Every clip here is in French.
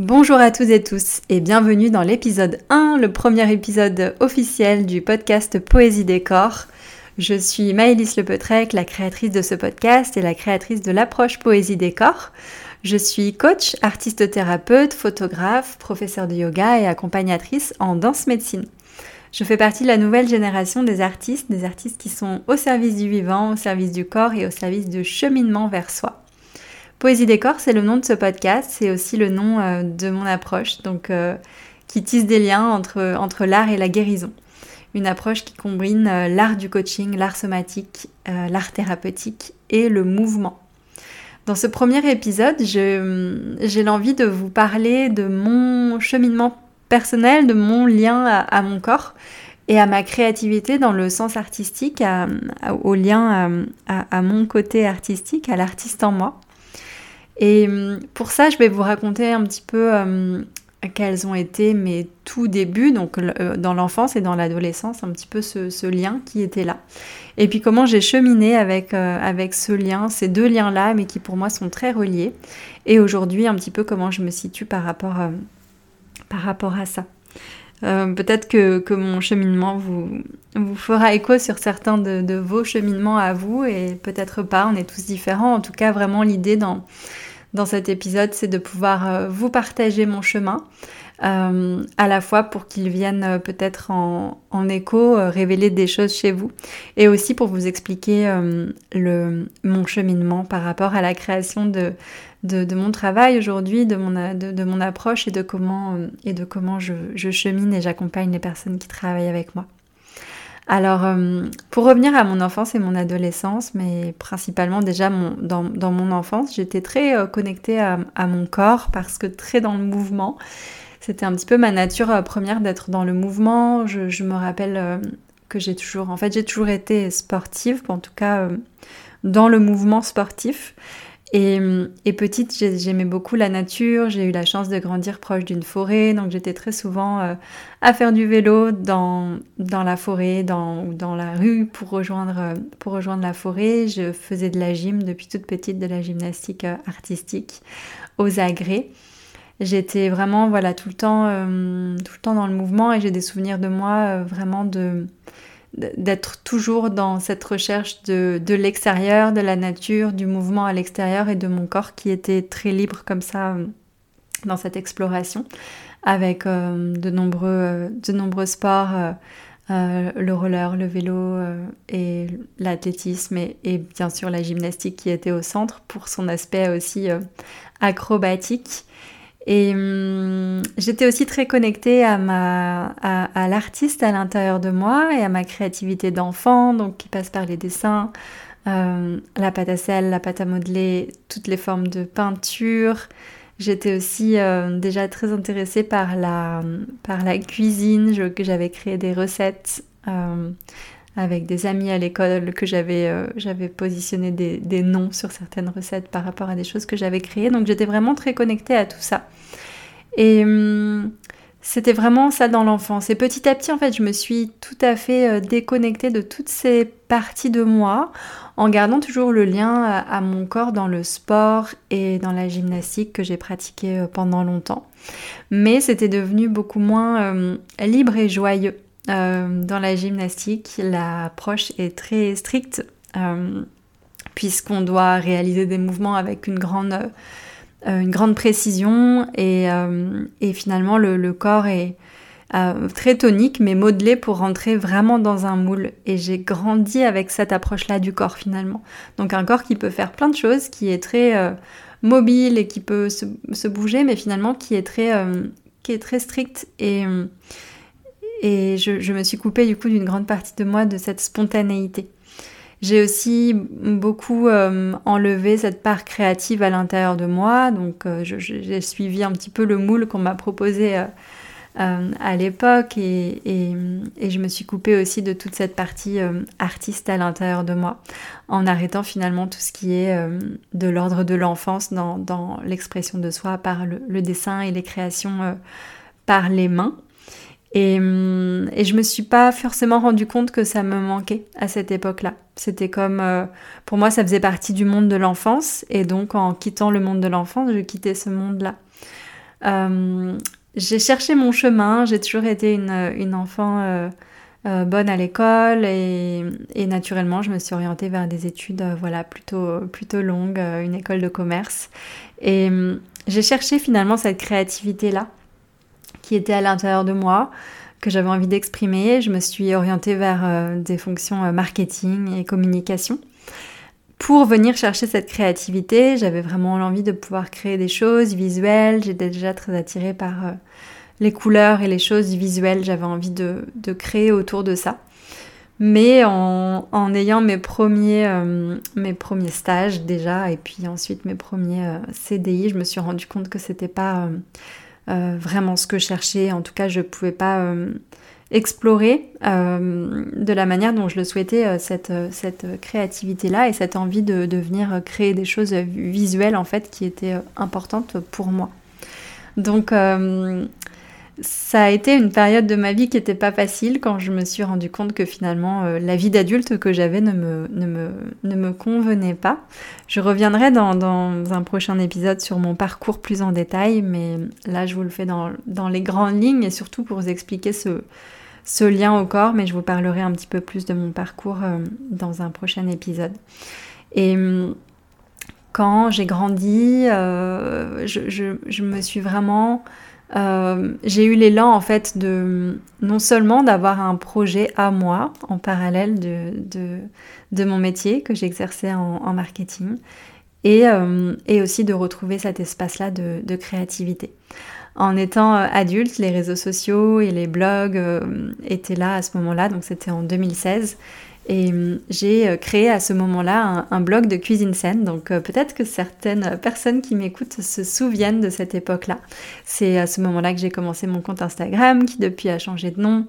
Bonjour à toutes et tous et bienvenue dans l'épisode 1, le premier épisode officiel du podcast Poésie Décor. Je suis Maëlys Lepetrec, la créatrice de ce podcast et la créatrice de l'approche Poésie Décor. Je suis coach, artiste thérapeute, photographe, professeur de yoga et accompagnatrice en danse médecine. Je fais partie de la nouvelle génération des artistes, des artistes qui sont au service du vivant, au service du corps et au service du cheminement vers soi. Poésie Décor, c'est le nom de ce podcast, c'est aussi le nom euh, de mon approche, donc euh, qui tisse des liens entre, entre l'art et la guérison. Une approche qui combine euh, l'art du coaching, l'art somatique, l'art thérapeutique et le mouvement. Dans ce premier épisode, j'ai l'envie de vous parler de mon cheminement personnel, de mon lien à, mon corps et à ma créativité dans le sens artistique, au lien à, mon côté artistique, à l'artiste en moi. Et hum, pour ça, je vais vous raconter un petit peu hum, quels ont été mes tout débuts, donc euh, dans l'enfance et dans l'adolescence, un petit peu ce, lien qui était là. Et puis comment j'ai cheminé avec, euh, avec ce lien, ces deux liens-là, mais qui pour moi sont très reliés. Et aujourd'hui, un petit peu comment je me situe par rapport, euh, par rapport à ça. Peut-être que, que, mon cheminement vous, vous fera écho sur certains de, de vos cheminements à vous et peut-être pas, on est tous différents. En tout cas, vraiment l'idée dans, dans cet épisode, c'est de pouvoir euh, vous partager mon chemin, euh, à la fois pour qu'il vienne euh, peut-être en, écho, révéler des choses chez vous, et aussi pour vous expliquer mon cheminement par rapport à la création de, mon travail aujourd'hui, de mon, approche et de comment, je chemine et j'accompagne les personnes qui travaillent avec moi. Alors, euh, pour revenir à mon enfance et mon adolescence, mais principalement déjà dans, mon enfance, j'étais très euh, connectée à, mon corps parce que très dans le mouvement. C'était un petit peu ma nature euh, première d'être dans le mouvement. Je, me rappelle que j'ai toujours, en fait, j'ai toujours été sportive, en tout cas dans le mouvement sportif. Et, petite, j'aimais beaucoup la nature. J'ai eu la chance de grandir proche d'une forêt, donc j'étais très souvent euh, à faire du vélo dans, dans la forêt, dans, dans la rue pour rejoindre, euh, pour rejoindre la forêt. Je faisais de la gym depuis toute petite, de la gymnastique euh, artistique aux agrès. J'étais vraiment voilà tout le temps, tout le temps dans le mouvement et j'ai des souvenirs de moi vraiment de d'être toujours dans cette recherche de, de l'extérieur, de la nature, du mouvement à l'extérieur et de mon corps qui était très libre comme ça euh, dans cette exploration avec euh, de, nombreux, euh, de nombreux sports, le roller, le vélo et l'athlétisme et, et, bien sûr la gymnastique qui était au centre pour son aspect aussi acrobatique. Et hum, j'étais aussi très connectée à, ma, à, l'artiste à l'intérieur de moi et à ma créativité d'enfant, donc qui passe par les dessins, euh, la pâte à sel, la pâte à modeler, toutes les formes de peinture. J'étais aussi euh, déjà très intéressée par la, par la cuisine, j'avais créé des recettes. Euh, avec des amis à l'école que j'avais euh, positionné des, noms sur certaines recettes par rapport à des choses que j'avais créées. Donc j'étais vraiment très connectée à tout ça. Et hum, c'était vraiment ça dans l'enfance. Et petit à petit, en fait, je me suis tout à fait euh, déconnectée de toutes ces parties de moi en gardant toujours le lien à, mon corps dans le sport et dans la gymnastique que j'ai pratiqué euh, pendant longtemps. Mais c'était devenu beaucoup moins libre et joyeux. Euh, dans la gymnastique, l'approche est très stricte euh, puisqu'on doit réaliser des mouvements avec une grande, euh, une grande précision et, finalement le, corps est très tonique mais modelé pour rentrer vraiment dans un moule. Et j'ai grandi avec cette approche-là du corps finalement. Donc un corps qui peut faire plein de choses, qui est très mobile et qui peut se, bouger mais finalement qui est très, qui est très strict et et je, me suis coupée du coup d'une grande partie de moi de cette spontanéité. J'ai aussi beaucoup euh, enlevé cette part créative à l'intérieur de moi, donc euh, j'ai suivi un petit peu le moule qu'on m'a proposé euh, à l'époque et, je me suis coupée aussi de toute cette partie artiste à l'intérieur de moi, en arrêtant finalement tout ce qui est de l'ordre de l'enfance dans, l'expression de soi par le dessin et les créations par les mains. Et, hum, et, je me suis pas forcément rendu compte que ça me manquait à cette époque-là. C'était comme, euh, pour moi, ça faisait partie du monde de l'enfance, et donc en quittant le monde de l'enfance, je quittais ce monde-là. j'ai cherché mon chemin, j'ai toujours été une, enfant bonne à l'école et, naturellement je me suis orientée vers des études voilà, plutôt, plutôt longues, une école de commerce. Et j'ai cherché finalement cette créativité-là qui était à l'intérieur de moi, que j'avais envie d'exprimer. Je me suis orientée vers euh, des fonctions euh, marketing et communication. Pour venir chercher cette créativité, j'avais vraiment l'envie de pouvoir créer des choses visuelles. J'étais déjà très attirée par euh, les couleurs et les choses visuelles. J'avais envie de, créer autour de ça. Mais en, ayant mes premiers, mes premiers stages déjà, et puis ensuite mes premiers CDI, je me suis rendu compte que c'était pas vraiment ce que je cherchais. En tout cas, je ne pouvais pas euh, explorer euh, de la manière dont je le souhaitais cette, cette créativité-là et cette envie de, de, venir créer des choses visuelles en fait qui étaient importantes pour moi. Donc ça a été une période de ma vie qui n'était pas facile quand je me suis rendu compte que finalement euh, la vie d'adulte que j'avais ne me, ne, me, ne me, convenait pas. Je reviendrai dans, dans, un prochain épisode sur mon parcours plus en détail, mais là je vous le fais dans, dans les grandes lignes et surtout pour vous expliquer ce, ce, lien au corps, mais je vous parlerai un petit peu plus de mon parcours euh, dans un prochain épisode. Et hum, quand j'ai grandi, euh, je, je, je, me suis vraiment euh, j'ai eu l'élan en fait de non seulement d'avoir un projet à moi en parallèle de, de, mon métier que j'exerçais en, marketing et, euh, et, aussi de retrouver cet espace-là de, de, créativité. En étant euh, adulte, les réseaux sociaux et les blogs étaient là à ce moment-là, donc c'était en 2016. Et hum, j'ai euh, créé à ce moment-là un, blog de cuisine saine. Donc euh, peut-être que certaines personnes qui m'écoutent se souviennent de cette époque-là. C'est à ce moment-là que j'ai commencé mon compte Instagram qui depuis a changé de nom.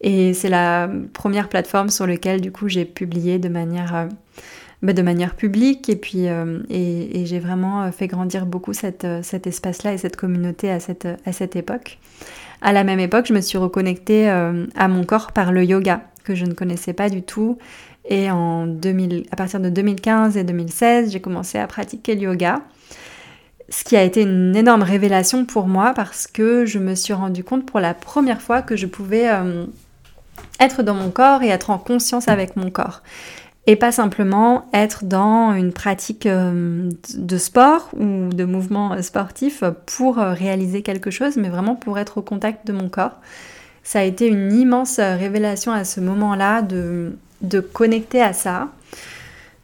Et c'est la première plateforme sur laquelle du coup j'ai publié de manière, euh, bah, publique. Et puis et, j'ai vraiment fait grandir beaucoup cet espace-là et cette communauté à cette époque. À la même époque, je me suis reconnectée à mon corps par le yoga que je ne connaissais pas du tout. Et en 2000, à partir de 2015 et 2016, j'ai commencé à pratiquer le yoga. Ce qui a été une énorme révélation pour moi parce que je me suis rendu compte pour la première fois que je pouvais euh, être dans mon corps et être en conscience avec mon corps. Et pas simplement être dans une pratique euh, de sport ou de mouvement sportif pour euh, réaliser quelque chose, mais vraiment pour être au contact de mon corps ça a été une immense euh, révélation à ce moment-là de, de connecter à ça.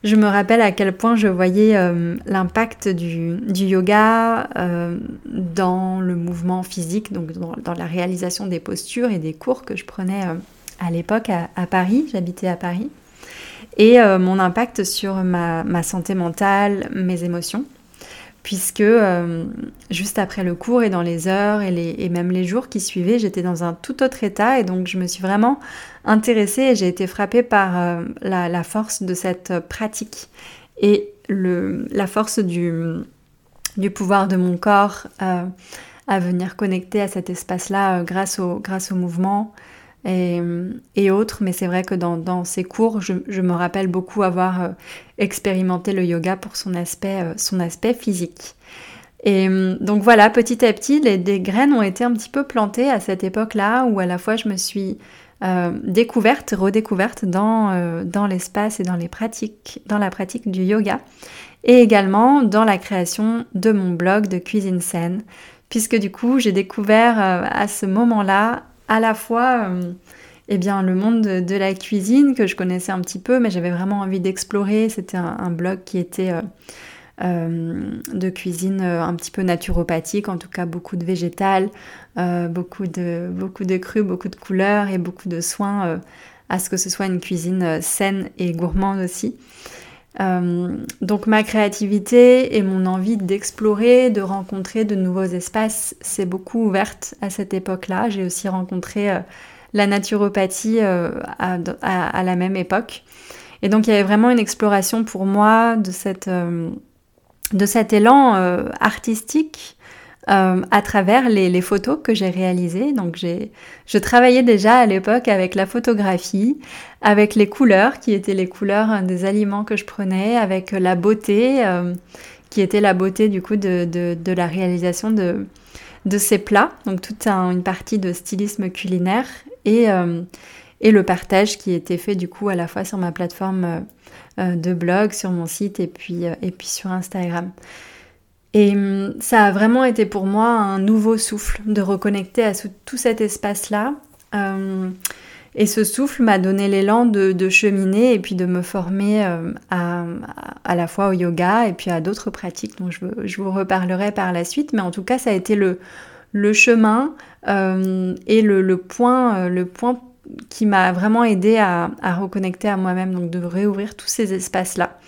Je me rappelle à quel point je voyais euh, l'impact du, du, yoga euh, dans le mouvement physique, donc dans, la réalisation des postures et des cours que je prenais à l'époque à, à, Paris. J'habitais à Paris. Et mon impact sur ma, ma santé mentale, mes émotions puisque euh, juste après le cours et dans les heures et, même les jours qui suivaient, j'étais dans un tout autre état et donc je me suis vraiment intéressée et j'ai été frappée par euh, la, force de cette pratique et la force du, pouvoir de mon corps euh, à venir connecter à cet espace-là grâce au mouvement, et, autres. Mais c'est vrai que dans, ces cours, je, me rappelle beaucoup avoir euh, expérimenté le yoga pour son aspect, euh, son aspect physique. Et euh, donc voilà, petit à petit, les, des graines ont été un petit peu plantées à cette époque-là où à la fois je me suis découverte, redécouverte dans, dans l'espace et dans les pratiques, dans la pratique du yoga et également dans la création de mon blog de cuisine saine puisque du coup j'ai découvert à ce moment-là à la fois euh, eh bien, le monde de, la cuisine que je connaissais un petit peu, mais j'avais vraiment envie d'explorer. C'était un, blog qui était euh, euh, de cuisine un petit peu naturopathique, en tout cas beaucoup de végétal, beaucoup, de, beaucoup de cru, beaucoup de couleurs et beaucoup de soins à ce que ce soit une cuisine saine et gourmande aussi. Donc ma créativité et mon envie d'explorer, de rencontrer de nouveaux espaces s'est beaucoup ouverte à cette époque-là. J'ai aussi rencontré euh, la naturopathie euh, à, la même époque. Et donc il y avait vraiment une exploration pour moi de, cette, euh, de cet élan artistique euh, à travers les, photos que j'ai réalisées. Donc j'ai, je travaillais déjà à l'époque avec la photographie, avec les couleurs qui étaient les couleurs des aliments que je prenais, avec la beauté euh, qui était la beauté du coup de, de, la réalisation de, de ses plats, donc toute une partie de stylisme culinaire et, et le partage qui était fait du coup à la fois sur ma plateforme de blog, sur mon site et puis, et puis sur Instagram. Et hum, ça a vraiment été pour moi un nouveau souffle de reconnecter à tout cet espace-là. Hum, et ce souffle m'a donné l'élan de, cheminer et puis de me former hum, à, à, la fois au yoga et puis à d'autres pratiques dont je, vous reparlerai par la suite. Mais en tout cas, ça a été le, le chemin et le, le, point, le point qui m'a vraiment aidé à reconnecter à moi-même, donc de réouvrir tous ces espaces-là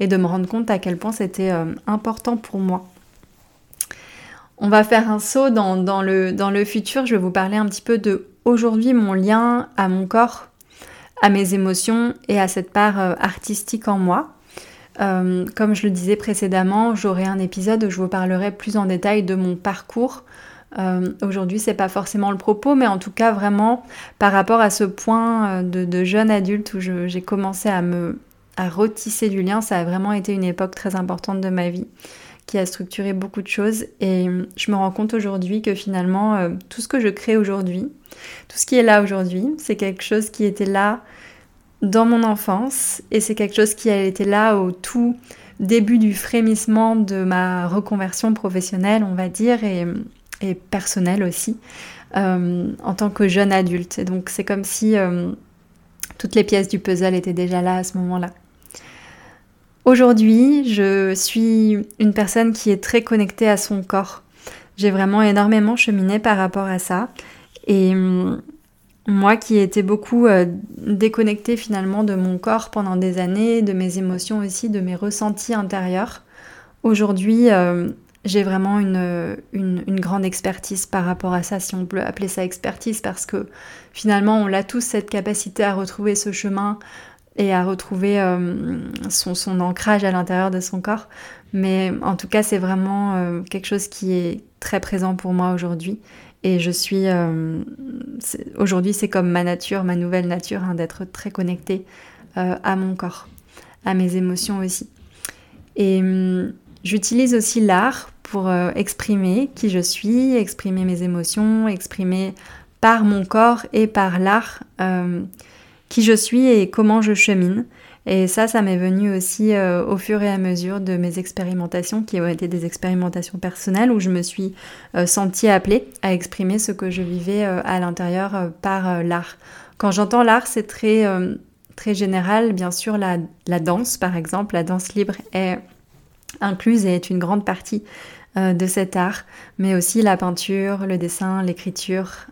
et de me rendre compte à quel point c'était euh, important pour moi. On va faire un saut dans, le, dans le futur. Je vais vous parler un petit peu de aujourd'hui mon lien à mon corps, à mes émotions et à cette part euh, artistique en moi. Euh, comme je le disais précédemment, j'aurai un épisode où je vous parlerai plus en détail de mon parcours. Aujourd'hui, c'est pas forcément le propos, mais en tout cas vraiment par rapport à ce point de, de jeune adulte où j'ai commencé à me à retisser du lien. Ça a vraiment été une époque très importante de ma vie qui a structuré beaucoup de choses et je me rends compte aujourd'hui que finalement euh, tout ce que je crée aujourd'hui, tout ce qui est là aujourd'hui, c'est quelque chose qui était là dans mon enfance et c'est quelque chose qui a été là au tout début du frémissement de ma reconversion professionnelle, on va dire, et, et personnelle aussi, euh, en tant que jeune adulte. Et donc c'est comme si euh, toutes les pièces du puzzle étaient déjà là à ce moment-là. Aujourd'hui, je suis une personne qui est très connectée à son corps. J'ai vraiment énormément cheminé par rapport à ça. Et hum, moi qui étais beaucoup euh, déconnectée finalement de mon corps pendant des années, de mes émotions aussi, de mes ressentis intérieurs, aujourd'hui euh, j'ai vraiment une, une, grande expertise par rapport à ça, si on peut appeler ça expertise, parce que finalement on a tous cette capacité à retrouver ce chemin, et à retrouver euh, son, ancrage à l'intérieur de son corps. Mais en tout cas, c'est vraiment euh, quelque chose qui est très présent pour moi aujourd'hui. Et je suis... Euh, aujourd'hui, c'est comme ma nature, ma nouvelle nature, hein, d'être très connectée à mon corps, à mes émotions aussi. Et hum, j'utilise aussi l'art pour exprimer qui je suis, exprimer mes émotions, exprimer par mon corps et par l'art qui je suis et comment je chemine. Et ça, ça m'est venu aussi euh, au fur et à mesure de mes expérimentations, qui ont été des expérimentations personnelles, où je me suis euh, sentie appelée à exprimer ce que je vivais euh, à l'intérieur par l'art. Quand j'entends l'art, c'est très, très général. Bien sûr, la, la, danse, par exemple, la danse libre est incluse et est une grande partie de cet art, mais aussi la peinture, le dessin, l'écriture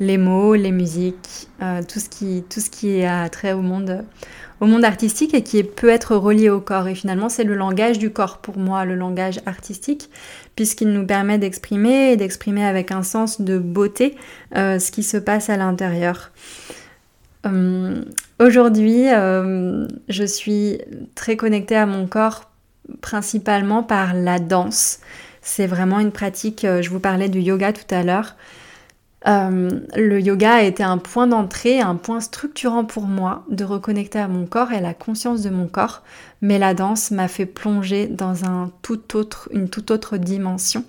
les mots, les musiques, euh, tout, ce qui, tout ce qui a trait au monde, au monde artistique et qui peut être relié au corps. Et finalement, c'est le langage du corps pour moi, le langage artistique, puisqu'il nous permet d'exprimer et d'exprimer avec un sens de beauté euh, ce qui se passe à l'intérieur. Euh, aujourd'hui, je suis très connectée à mon corps principalement par la danse. C'est vraiment une pratique, je vous parlais du yoga tout à l'heure. Euh, le yoga a été un point d'entrée, un point structurant pour moi de reconnecter à mon corps et à la conscience de mon corps, mais la danse m'a fait plonger dans un tout autre, une toute autre dimension,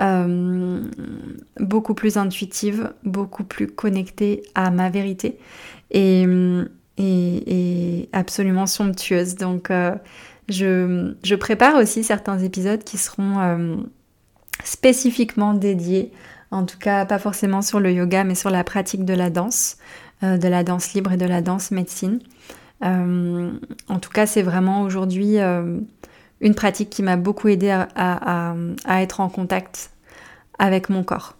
euh, beaucoup plus intuitive, beaucoup plus connectée à ma vérité et, absolument somptueuse. Donc euh, je, prépare aussi certains épisodes qui seront spécifiquement dédiés en tout cas pas forcément sur le yoga, mais sur la pratique de la danse, euh, de la danse libre et de la danse médecine. Euh, en tout cas, c'est vraiment aujourd'hui euh, une pratique qui m'a beaucoup aidé à, être en contact avec mon corps.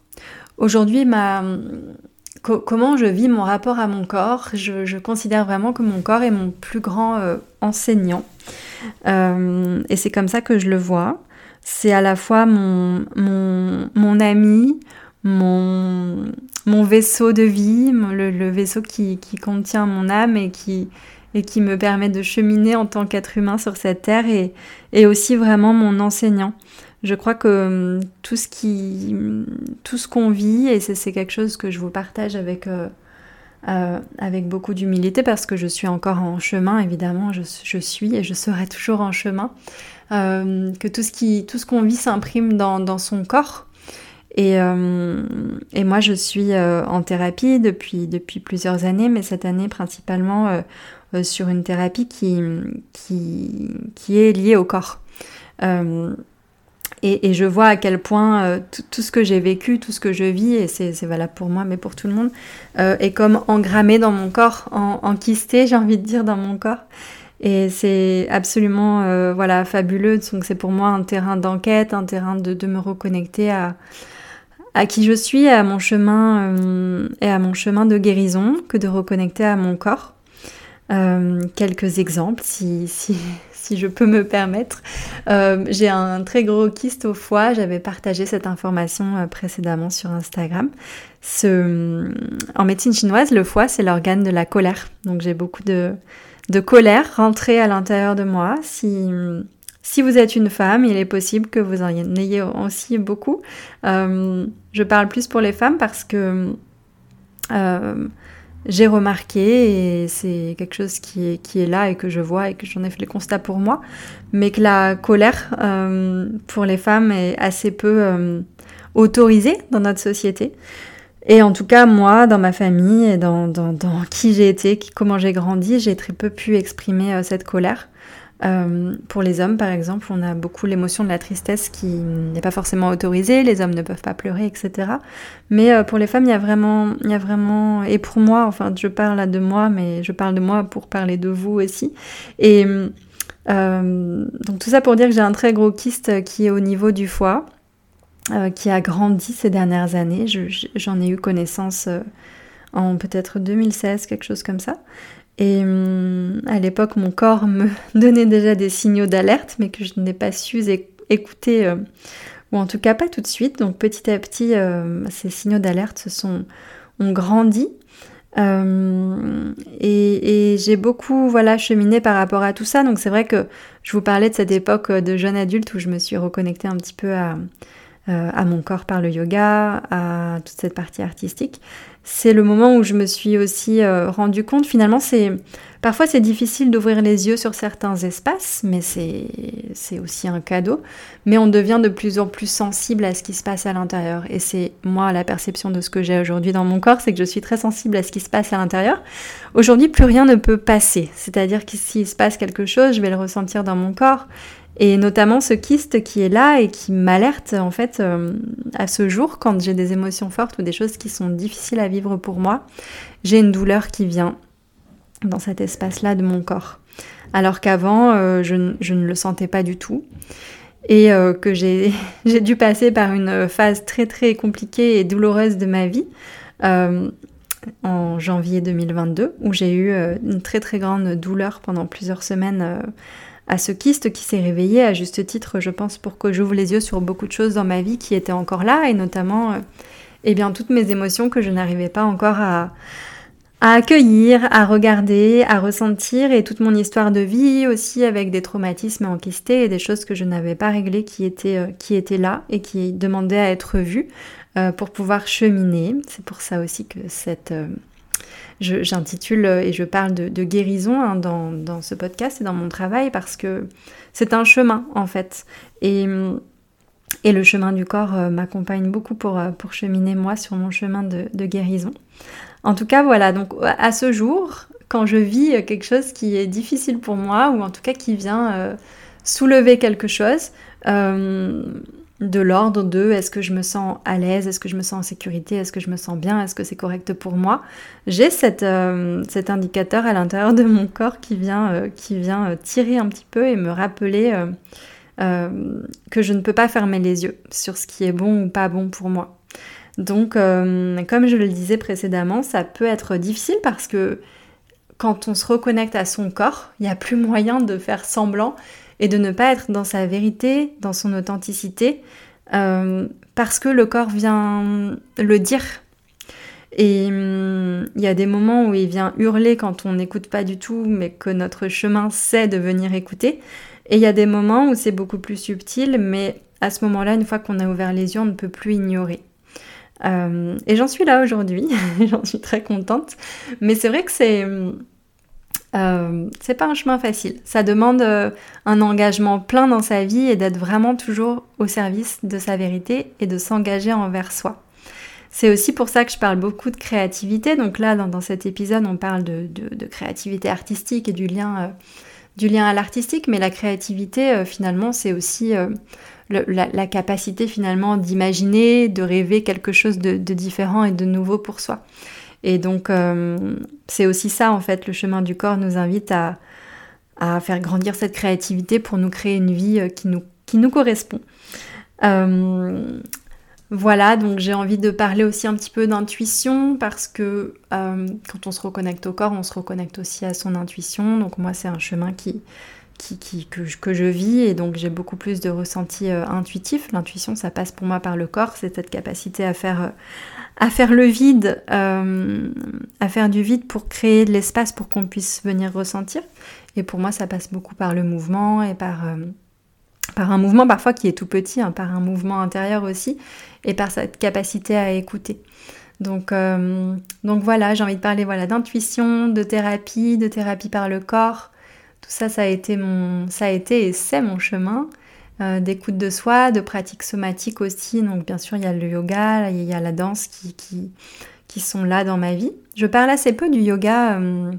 Aujourd'hui, comment je vis mon rapport à mon corps? Je, considère vraiment que mon corps est mon plus grand enseignant. et c'est comme ça que je le vois. C'est à la fois mon, mon, mon ami, mon, vaisseau de vie, le, vaisseau qui, contient mon âme et qui, et qui me permet de cheminer en tant qu'être humain sur cette terre et, et aussi vraiment mon enseignant. Je crois que tout ce qui, tout ce qu'on vit, et c'est quelque chose que je vous partage avec, euh, euh, avec beaucoup d'humilité parce que je suis encore en chemin, évidemment, je, je suis et je serai toujours en chemin, euh, que tout ce qui, tout ce qu'on vit s'imprime dans, dans, son corps Et, et moi, je suis en thérapie depuis, depuis plusieurs années, mais cette année principalement sur une thérapie qui, qui, qui, est liée au corps. Et, je vois à quel point euh, tout ce que j'ai vécu, tout ce que je vis, et c'est valable pour moi, mais pour tout le monde, euh, est comme engrammé dans mon corps, en, enquisté, j'ai envie de dire, dans mon corps. Et c'est absolument euh, voilà, fabuleux. Donc c'est pour moi un terrain d'enquête, un terrain de, de, me reconnecter à, à qui je suis, à mon chemin et à mon chemin de guérison, que de reconnecter à mon corps. quelques exemples, si, si, si je peux me permettre. Euh, j'ai un très gros kyste au foie. J'avais partagé cette information euh, précédemment sur Instagram. Ce, en médecine chinoise, le foie, c'est l'organe de la colère. Donc j'ai beaucoup de, de colère rentrée à l'intérieur de moi. Si, si vous êtes une femme, il est possible que vous en ayez aussi beaucoup. Euh, je parle plus pour les femmes parce que j'ai remarqué, et c'est quelque chose qui est, là et que je vois et que j'en ai fait le constat pour moi, mais que la colère euh, pour les femmes est assez peu euh, autorisée dans notre société. Et en tout cas, moi, dans ma famille et dans, qui j'ai été, comment j'ai grandi, j'ai très peu pu exprimer euh, cette colère. Euh, pour les hommes, par exemple, on a beaucoup l'émotion de la tristesse qui n'est pas forcément autorisée, les hommes ne peuvent pas pleurer, etc. Mais euh, pour les femmes, il y a vraiment, il y a vraiment, et pour moi, enfin, je parle de moi, mais je parle de moi pour parler de vous aussi. Et euh, donc tout ça pour dire que j'ai un très gros kyste qui est au niveau du foie, qui a grandi ces dernières années. J'en ai eu connaissance en peut-être 2016, quelque chose comme ça. Et hum, à l'époque, mon corps me donnait déjà des signaux d'alerte, mais que je n'ai pas su écouter, euh, ou en tout cas pas tout de suite. Donc petit à petit, euh, ces signaux d'alerte ont grandi. Euh, et, j'ai beaucoup voilà cheminé par rapport à tout ça. Donc c'est vrai que je vous parlais de cette époque de jeune adulte où je me suis reconnectée un petit peu à, à mon corps par le yoga, à toute cette partie artistique c'est le moment où je me suis aussi euh, rendu compte, finalement, c'est parfois c'est difficile d'ouvrir les yeux sur certains espaces, mais c'est aussi un cadeau. Mais on devient de plus en plus sensible à ce qui se passe à l'intérieur. Et c'est moi la perception de ce que j'ai aujourd'hui dans mon corps, c'est que je suis très sensible à ce qui se passe à l'intérieur. Aujourd'hui, plus rien ne peut passer. C'est-à-dire que s'il se passe quelque chose, je vais le ressentir dans mon corps. Et notamment ce kyste qui est là et qui m'alerte en fait euh, à ce jour quand j'ai des émotions fortes ou des choses qui sont difficiles à vivre pour moi, j'ai une douleur qui vient dans cet espace-là de mon corps. Alors qu'avant, euh, je, ne le sentais pas du tout. Et euh, que j'ai dû passer par une phase très très compliquée et douloureuse de ma vie en janvier 2022 où j'ai eu une très très grande douleur pendant plusieurs semaines à ce kyste qui s'est réveillé à juste titre, je pense, pour que j'ouvre les yeux sur beaucoup de choses dans ma vie qui étaient encore là, et notamment euh, eh bien, toutes mes émotions que je n'arrivais pas encore à, accueillir, à regarder, à ressentir, et toute mon histoire de vie aussi avec des traumatismes enquistés et des choses que je n'avais pas réglées qui étaient, euh, là et qui demandaient à être vues euh, pour pouvoir cheminer. C'est pour ça aussi que cette j'intitule euh, et je parle de, guérison hein, dans, ce podcast et dans mon travail parce que c'est un chemin en fait. Et, et le chemin du corps euh, m'accompagne beaucoup pour, euh, pour cheminer moi sur mon chemin de, guérison. En tout cas, voilà, donc à ce jour, quand je vis quelque chose qui est difficile pour moi, ou en tout cas qui vient soulever quelque chose, de l'ordre de est-ce que je me sens à l'aise, est-ce que je me sens en sécurité, est-ce que je me sens bien, est-ce que c'est correct pour moi? J'ai euh, cet indicateur à l'intérieur de mon corps qui vient, euh, euh, tirer un petit peu et me rappeler que je ne peux pas fermer les yeux sur ce qui est bon ou pas bon pour moi. Donc, comme je le disais précédemment, ça peut être difficile parce que quand on se reconnecte à son corps, il n'y a plus moyen de faire semblant et de ne pas être dans sa vérité, dans son authenticité, euh, parce que le corps vient le dire. Et hum, il y a des moments où il vient hurler quand on n'écoute pas du tout, mais que notre chemin sait de venir écouter. Et il y a des moments où c'est beaucoup plus subtil, mais à ce moment-là, une fois qu'on a ouvert les yeux, on ne peut plus ignorer. Euh, et j'en suis là aujourd'hui, j'en suis très contente. Mais c'est vrai que c'est hum, euh, c'est pas un chemin facile. Ça demande euh, un engagement plein dans sa vie et d'être vraiment toujours au service de sa vérité et de s'engager envers soi. C'est aussi pour ça que je parle beaucoup de créativité. Donc là, dans, cet épisode, on parle de, créativité artistique et du lien, euh, du lien à l'artistique, mais la créativité, finalement, c'est aussi la, capacité finalement d'imaginer, de rêver quelque chose de différent et de nouveau pour soi. Et donc, euh, c'est aussi ça, en fait, le chemin du corps nous invite à, faire grandir cette créativité pour nous créer une vie euh, qui nous, qui correspond. Euh, voilà, donc j'ai envie de parler aussi un petit peu d'intuition parce que quand on se reconnecte au corps, on se reconnecte aussi à son intuition. Donc moi, c'est un chemin qui, qui, que, que, je vis et donc j'ai beaucoup plus de ressentis intuitifs. L'intuition, ça passe pour moi par le corps, c'est cette capacité à faire, à faire le vide, euh, à faire du vide pour créer de l'espace pour qu'on puisse venir ressentir. Et pour moi, ça passe beaucoup par le mouvement et par, euh, un mouvement parfois qui est tout petit, hein, par un mouvement intérieur aussi, et par cette capacité à écouter. Donc, euh, donc voilà, j'ai envie de parler voilà, d'intuition, de thérapie, de thérapie par le corps. Tout ça, ça a été, mon, ça a été et c'est mon chemin. Euh, d'écoute de soi, de pratique somatique aussi. Donc bien sûr, il y a le yoga, il y a la danse qui, qui, sont là dans ma vie. Je parle assez peu du yoga euh,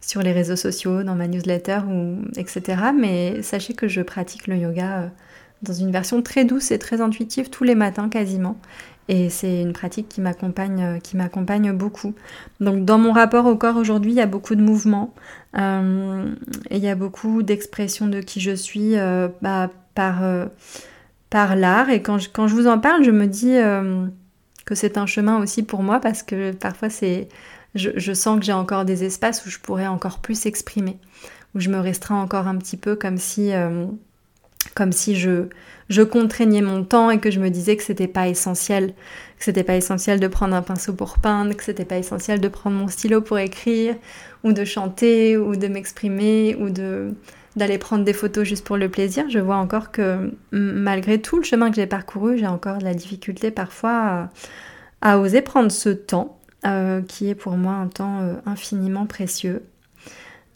sur les réseaux sociaux, dans ma newsletter, ou, etc. Mais sachez que je pratique le yoga euh, dans une version très douce et très intuitive tous les matins quasiment. Et c'est une pratique qui m'accompagne, qui m'accompagne beaucoup. Donc dans mon rapport au corps aujourd'hui, il y a beaucoup de mouvements, et il y a beaucoup d'expressions de qui je suis, bah, par, euh, par l'art. Et quand je, quand je vous en parle, je me dis euh, que c'est un chemin aussi pour moi parce que parfois c'est, je, sens que j'ai encore des espaces où je pourrais encore plus exprimer, où je me restreins encore un petit peu comme si, euh, comme si je, je contraignais mon temps et que je me disais que c'était pas essentiel, que c'était pas essentiel de prendre un pinceau pour peindre, que c'était pas essentiel de prendre mon stylo pour écrire, ou de chanter, ou de m'exprimer, ou de d'aller prendre des photos juste pour le plaisir, je vois encore que malgré tout le chemin que j'ai parcouru, j'ai encore de la difficulté parfois à, oser prendre ce temps, euh, qui est pour moi un temps euh, infiniment précieux.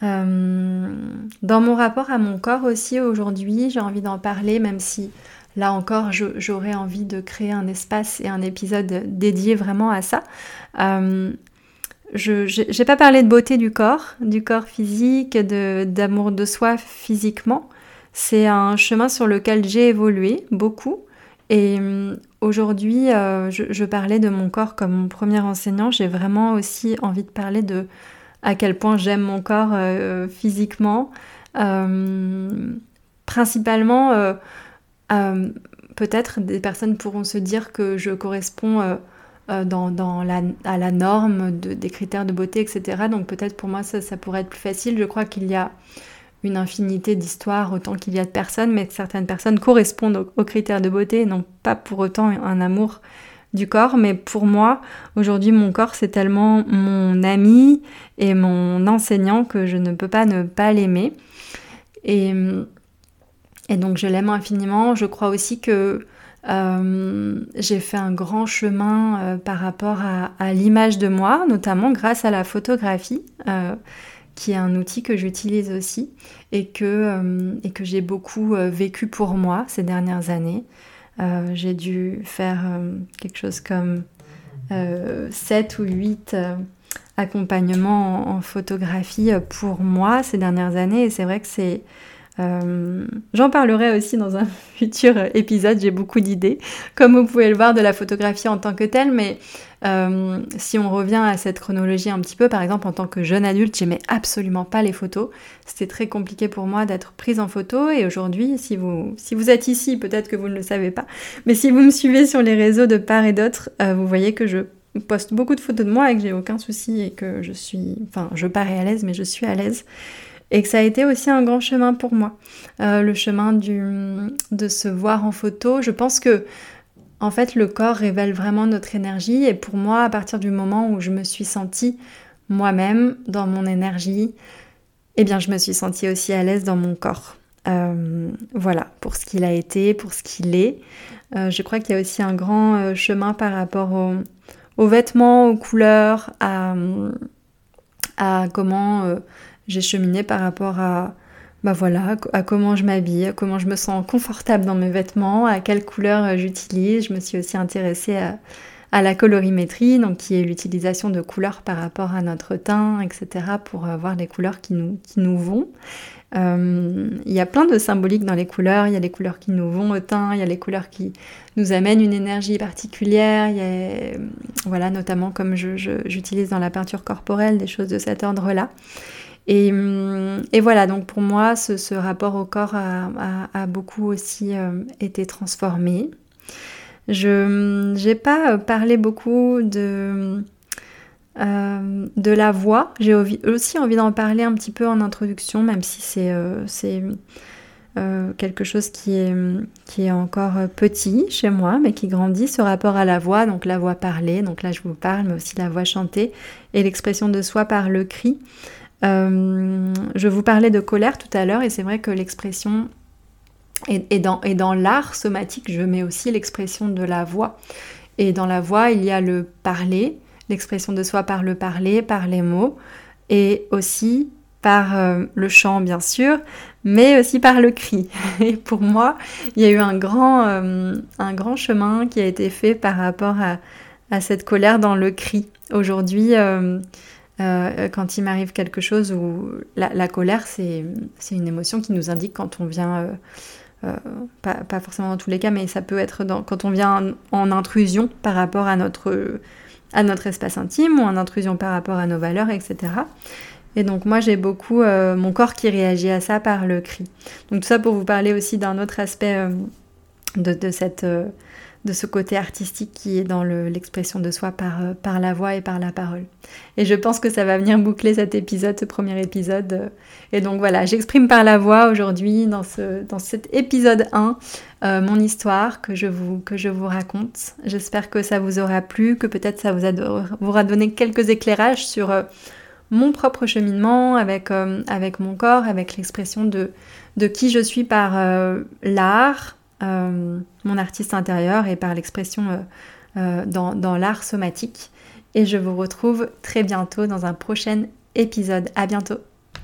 Euh, dans mon rapport à mon corps aussi aujourd'hui, j'ai envie d'en parler, même si là encore j'aurais envie de créer un espace et un épisode dédié vraiment à ça je n'ai pas parlé de beauté du corps, du corps physique, d'amour de, soi physiquement. C'est un chemin sur lequel j'ai évolué beaucoup. Et hum, aujourd'hui, euh, je, parlais de mon corps comme mon premier enseignant. J'ai vraiment aussi envie de parler de à quel point j'aime mon corps euh, physiquement. Hum, principalement, euh, peut-être des personnes pourront se dire que je corresponds euh, à la norme des critères de beauté, etc. Donc peut-être pour moi ça, pourrait être plus facile. Je crois qu'il y a une infinité d'histoires autant qu'il y a de personnes, mais certaines personnes correspondent aux, critères de beauté et n'ont pas pour autant un amour du corps. Mais pour moi, aujourd'hui, mon corps, c'est tellement mon ami et mon enseignant que je ne peux pas ne pas l'aimer. Et donc je l'aime infiniment. Je crois aussi que euh, j'ai fait un grand chemin euh, par rapport à, l'image de moi, notamment grâce à la photographie, euh, qui est un outil que j'utilise aussi et que, et que j'ai beaucoup vécu pour moi ces dernières années. j'ai dû faire quelque chose comme 7 ou 8 accompagnements en, photographie pour moi ces dernières années et c'est vrai que c'est euh, j'en parlerai aussi dans un futur épisode, j'ai beaucoup d'idées, comme vous pouvez le voir de la photographie en tant que telle, mais euh, si on revient à cette chronologie un petit peu, par exemple en tant que jeune adulte, j'aimais absolument pas les photos, c'était très compliqué pour moi d'être prise en photo, et aujourd'hui, si vous, si vous êtes ici, peut-être que vous ne le savez pas, mais si vous me suivez sur les réseaux de part et d'autre, euh, vous voyez que je poste beaucoup de photos de moi et que j'ai aucun souci et que je suis, enfin je parais à l'aise, mais je suis à l'aise et que ça a été aussi un grand chemin pour moi. Euh, le chemin du, de se voir en photo. Je pense que en fait le corps révèle vraiment notre énergie et pour moi à partir du moment où je me suis sentie moi-même dans mon énergie, eh bien je me suis sentie aussi à l'aise dans mon corps. Euh, voilà, pour ce qu'il a été, pour ce qu'il est. Euh, je crois qu'il y a aussi un grand chemin par rapport aux vêtements, aux couleurs, à, à comment j'ai cheminé par rapport à, bah voilà, à comment je m'habille, à comment je me sens confortable dans mes vêtements, à quelle couleur j'utilise. Je me suis aussi intéressée à, la colorimétrie, donc qui est l'utilisation de couleurs par rapport à notre teint, etc., pour avoir les couleurs qui nous, qui nous vont. Euh, il y a plein de symboliques dans les couleurs, il y a les couleurs qui nous vont au teint, il y a les couleurs qui nous amènent une énergie particulière, voilà, notamment comme j'utilise dans la peinture corporelle, des choses de cet ordre-là. Et, et, voilà, donc pour moi, ce, rapport au corps a, beaucoup aussi euh, été transformé. Je n'ai pas parlé beaucoup de, euh, de la voix. J'ai aussi envie d'en parler un petit peu en introduction, même si c'est euh, euh, quelque chose qui est, qui est encore petit chez moi, mais qui grandit, ce rapport à la voix, donc la voix parlée, donc là je vous parle, mais aussi la voix chantée, et l'expression de soi par le cri. Je vous parlais de colère tout à l'heure, et c'est vrai que l'expression et, dans, l'art somatique, je mets aussi l'expression de la voix. Et dans la voix, il y a le parler, l'expression de soi par le parler, par les mots, et aussi par euh, le chant, bien sûr, mais aussi par le cri. Et pour moi, il y a eu un grand, euh, un grand chemin qui a été fait par rapport à, cette colère dans le cri. Aujourd'hui, euh, quand il m'arrive quelque chose où la, colère, c'est une émotion qui nous indique quand on vient euh, pas, forcément dans tous les cas, mais ça peut être quand on vient en, intrusion par rapport à notre, à notre espace intime ou en intrusion par rapport à nos valeurs, etc. Et donc moi j'ai beaucoup euh, mon corps qui réagit à ça par le cri. Donc tout ça pour vous parler aussi d'un autre aspect euh, de, cette de ce côté artistique qui est dans l'expression de soi par, euh, par la voix et par la parole. Et je pense que ça va venir boucler cet épisode, ce premier épisode. Et donc voilà, j'exprime par la voix aujourd'hui dans, ce, dans cet épisode 1 euh, mon histoire que je vous, que je vous raconte. J'espère que ça vous aura plu, que peut-être ça vous, aura donné quelques éclairages sur euh, mon propre cheminement avec, avec mon corps, avec l'expression de, de qui je suis par l'art, euh, mon artiste intérieur et par l'expression euh, euh, dans, dans l'art somatique. Et je vous retrouve très bientôt dans un prochain épisode. À bientôt!